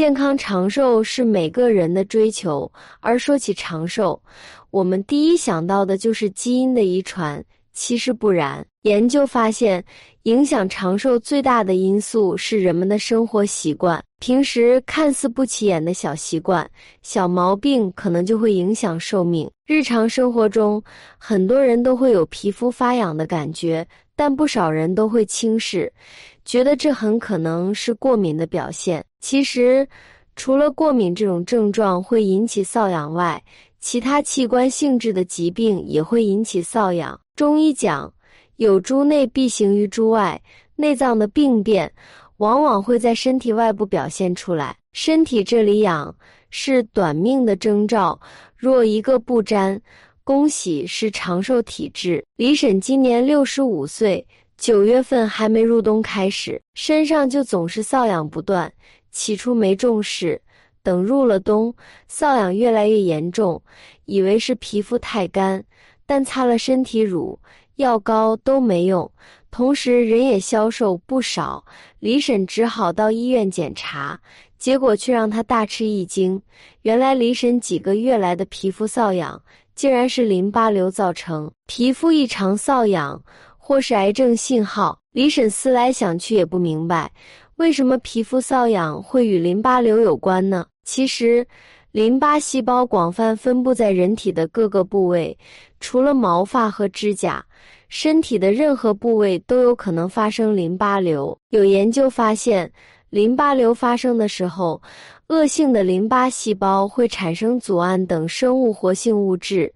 健康长寿是每个人的追求，而说起长寿，我们第一想到的就是基因的遗传。其实不然，研究发现，影响长寿最大的因素是人们的生活习惯。平时看似不起眼的小习惯、小毛病，可能就会影响寿命。日常生活中，很多人都会有皮肤发痒的感觉，但不少人都会轻视，觉得这很可能是过敏的表现。其实，除了过敏这种症状会引起瘙痒外，其他器官性质的疾病也会引起瘙痒。中医讲，有诸内必行于诸外，内脏的病变往往会在身体外部表现出来。身体这里痒是短命的征兆，若一个不沾，恭喜是长寿体质。李婶今年六十五岁，九月份还没入冬开始，身上就总是瘙痒不断，起初没重视。等入了冬，瘙痒越来越严重，以为是皮肤太干，但擦了身体乳、药膏都没用，同时人也消瘦不少。李婶只好到医院检查，结果却让她大吃一惊。原来李婶几个月来的皮肤瘙痒，竟然是淋巴瘤造成。皮肤异常瘙痒，或是癌症信号。李婶思来想去也不明白。为什么皮肤瘙痒会与淋巴瘤有关呢？其实，淋巴细胞广泛分布在人体的各个部位，除了毛发和指甲，身体的任何部位都有可能发生淋巴瘤。有研究发现，淋巴瘤发生的时候，恶性的淋巴细胞会产生组胺等生物活性物质，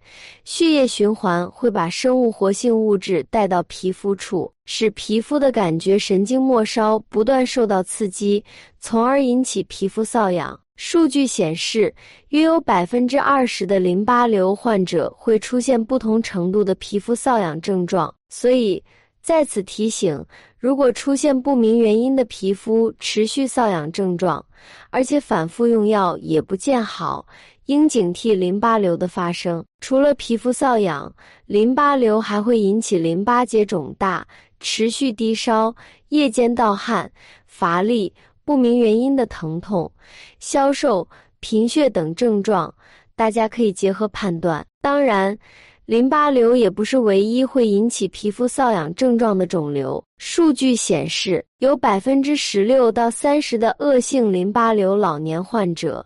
血液循环会把生物活性物质带到皮肤处，使皮肤的感觉神经末梢不断受到刺激，从而引起皮肤瘙痒。数据显示，约有百分之二十的淋巴瘤患者会出现不同程度的皮肤瘙痒症状，所以。在此提醒：如果出现不明原因的皮肤持续瘙痒症状，而且反复用药也不见好，应警惕淋巴瘤的发生。除了皮肤瘙痒，淋巴瘤还会引起淋巴结肿大、持续低烧、夜间盗汗、乏力、不明原因的疼痛、消瘦、贫血等症状。大家可以结合判断。当然。淋巴瘤也不是唯一会引起皮肤瘙痒症状的肿瘤。数据显示，有百分之十六到三十的恶性淋巴瘤老年患者，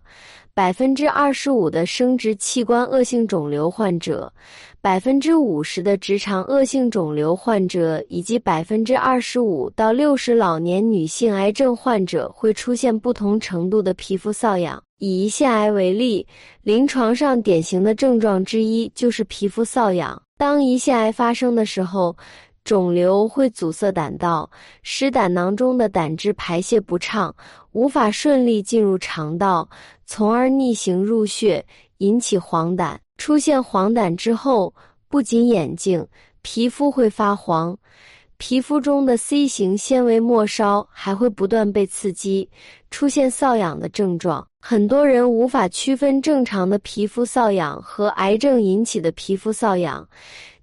百分之二十五的生殖器官恶性肿瘤患者，百分之五十的直肠恶性肿瘤患者，以及百分之二十五到六十老年女性癌症患者会出现不同程度的皮肤瘙痒。以胰腺癌为例，临床上典型的症状之一就是皮肤瘙痒。当胰腺癌发生的时候，肿瘤会阻塞胆道，使胆囊中的胆汁排泄不畅，无法顺利进入肠道，从而逆行入血，引起黄疸。出现黄疸之后，不仅眼睛、皮肤会发黄。皮肤中的 C 型纤维末梢还会不断被刺激，出现瘙痒的症状。很多人无法区分正常的皮肤瘙痒和癌症引起的皮肤瘙痒。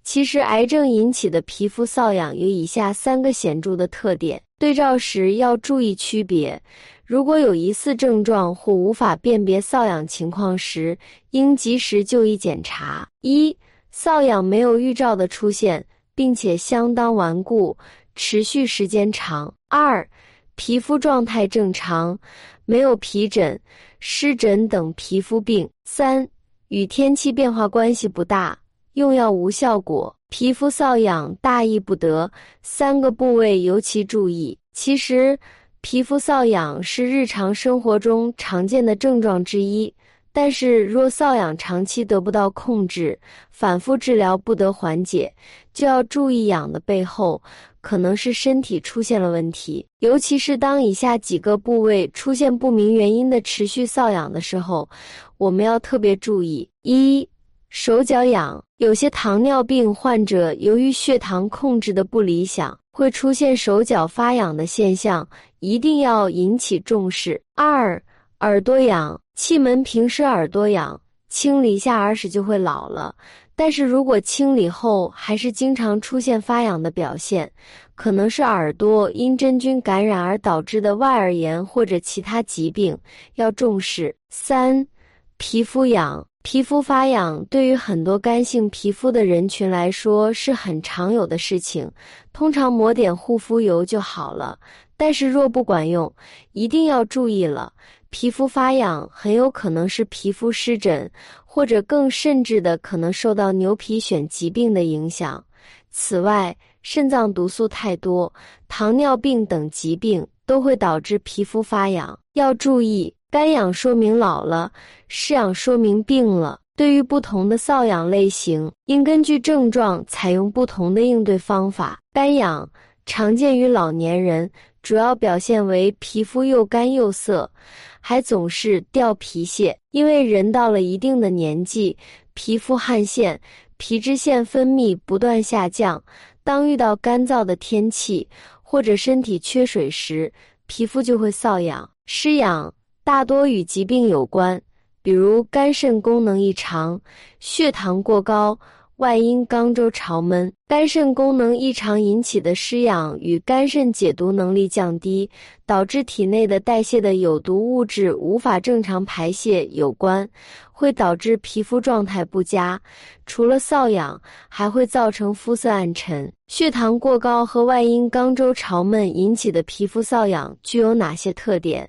其实，癌症引起的皮肤瘙痒有以下三个显著的特点，对照时要注意区别。如果有疑似症状或无法辨别瘙痒情况时，应及时就医检查。一、瘙痒没有预兆的出现。并且相当顽固，持续时间长。二、皮肤状态正常，没有皮疹、湿疹等皮肤病。三、与天气变化关系不大，用药无效果。皮肤瘙痒大意不得，三个部位尤其注意。其实，皮肤瘙痒是日常生活中常见的症状之一。但是，若瘙痒长期得不到控制，反复治疗不得缓解，就要注意痒的背后可能是身体出现了问题。尤其是当以下几个部位出现不明原因的持续瘙痒的时候，我们要特别注意：一、手脚痒，有些糖尿病患者由于血糖控制的不理想，会出现手脚发痒的现象，一定要引起重视。二、耳朵痒。气门平时耳朵痒，清理下耳屎就会老了。但是如果清理后还是经常出现发痒的表现，可能是耳朵因真菌感染而导致的外耳炎或者其他疾病，要重视。三、皮肤痒。皮肤发痒对于很多干性皮肤的人群来说是很常有的事情，通常抹点护肤油就好了。但是若不管用，一定要注意了，皮肤发痒很有可能是皮肤湿疹，或者更甚至的可能受到牛皮癣疾病的影响。此外，肾脏毒素太多、糖尿病等疾病都会导致皮肤发痒，要注意。干痒说明老了，湿痒说明病了。对于不同的瘙痒类型，应根据症状采用不同的应对方法。干痒常见于老年人，主要表现为皮肤又干又涩，还总是掉皮屑。因为人到了一定的年纪，皮肤汗腺、皮脂腺分泌不断下降，当遇到干燥的天气或者身体缺水时，皮肤就会瘙痒、湿痒。大多与疾病有关，比如肝肾功能异常、血糖过高、外阴肛周潮闷。肝肾功能异常引起的湿痒与肝肾解毒能力降低，导致体内的代谢的有毒物质无法正常排泄有关，会导致皮肤状态不佳。除了瘙痒，还会造成肤色暗沉。血糖过高和外阴肛周潮闷引起的皮肤瘙痒具有哪些特点？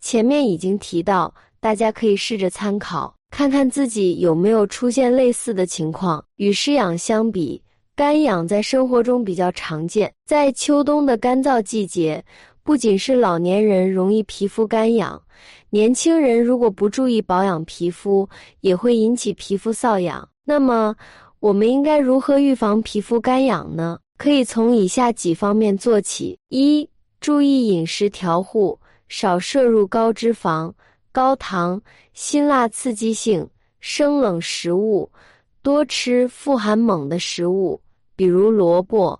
前面已经提到，大家可以试着参考，看看自己有没有出现类似的情况。与湿痒相比，干痒在生活中比较常见。在秋冬的干燥季节，不仅是老年人容易皮肤干痒，年轻人如果不注意保养皮肤，也会引起皮肤瘙痒。那么，我们应该如何预防皮肤干痒呢？可以从以下几方面做起：一、注意饮食调护。少摄入高脂肪、高糖、辛辣刺激性、生冷食物，多吃富含锰的食物，比如萝卜、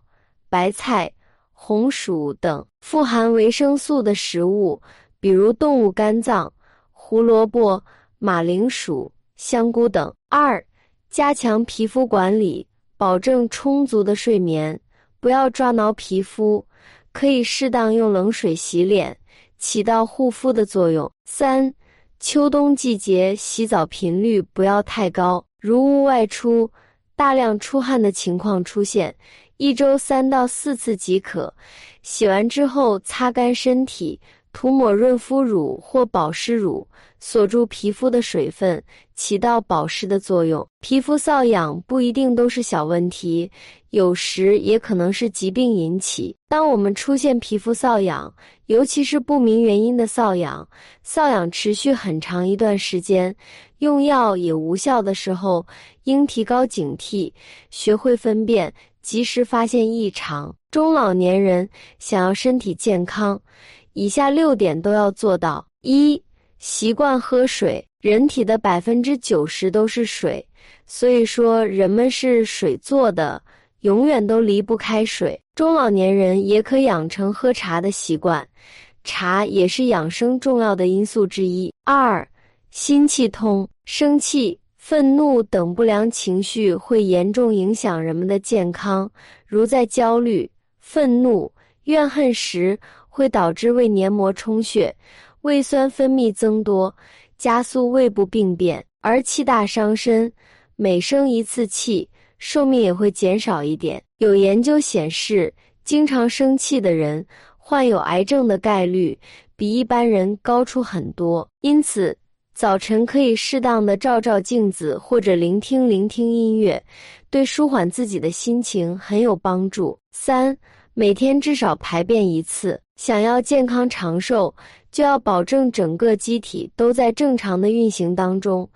白菜、红薯等；富含维生素的食物，比如动物肝脏、胡萝卜、马铃薯、香菇等。二、加强皮肤管理，保证充足的睡眠，不要抓挠皮肤，可以适当用冷水洗脸。起到护肤的作用。三、秋冬季节洗澡频率不要太高，如屋外出、大量出汗的情况出现，一周三到四次即可。洗完之后擦干身体，涂抹润肤乳或保湿乳，锁住皮肤的水分，起到保湿的作用。皮肤瘙痒不一定都是小问题。有时也可能是疾病引起。当我们出现皮肤瘙痒，尤其是不明原因的瘙痒，瘙痒持续很长一段时间，用药也无效的时候，应提高警惕，学会分辨，及时发现异常。中老年人想要身体健康，以下六点都要做到：一、习惯喝水。人体的百分之九十都是水，所以说人们是水做的。永远都离不开水。中老年人也可养成喝茶的习惯，茶也是养生重要的因素之一。二、心气通，生气、愤怒等不良情绪会严重影响人们的健康。如在焦虑、愤怒、怨恨时，会导致胃黏膜充血，胃酸分泌增多，加速胃部病变，而气大伤身。每生一次气。寿命也会减少一点。有研究显示，经常生气的人患有癌症的概率比一般人高出很多。因此，早晨可以适当的照照镜子，或者聆听聆听音乐，对舒缓自己的心情很有帮助。三，每天至少排便一次。想要健康长寿。就要保证整个机体都在正常的运行当中，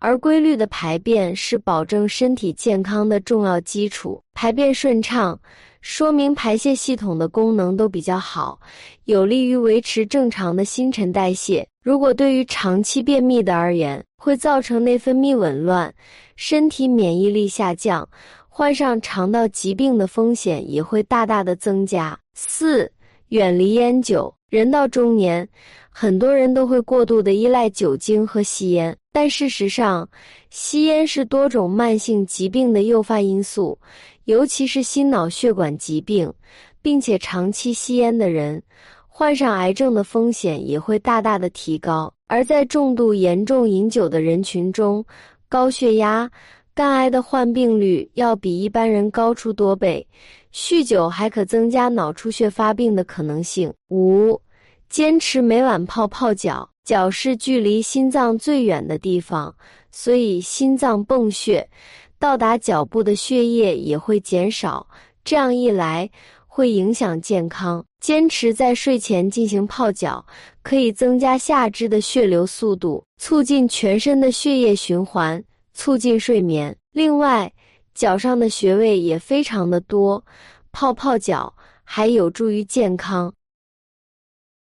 而规律的排便是保证身体健康的重要基础。排便顺畅，说明排泄系统的功能都比较好，有利于维持正常的新陈代谢。如果对于长期便秘的而言，会造成内分泌紊乱，身体免疫力下降，患上肠道疾病的风险也会大大的增加。四。远离烟酒。人到中年，很多人都会过度的依赖酒精和吸烟，但事实上，吸烟是多种慢性疾病的诱发因素，尤其是心脑血管疾病、并且长期吸烟的人，患上癌症的风险也会大大的提高。而在重度严重饮酒的人群中，高血压、肝癌的患病率要比一般人高出多倍。酗酒还可增加脑出血发病的可能性。五、坚持每晚泡泡脚。脚是距离心脏最远的地方，所以心脏泵血到达脚部的血液也会减少。这样一来，会影响健康。坚持在睡前进行泡脚，可以增加下肢的血流速度，促进全身的血液循环，促进睡眠。另外，脚上的穴位也非常的多，泡泡脚还有助于健康。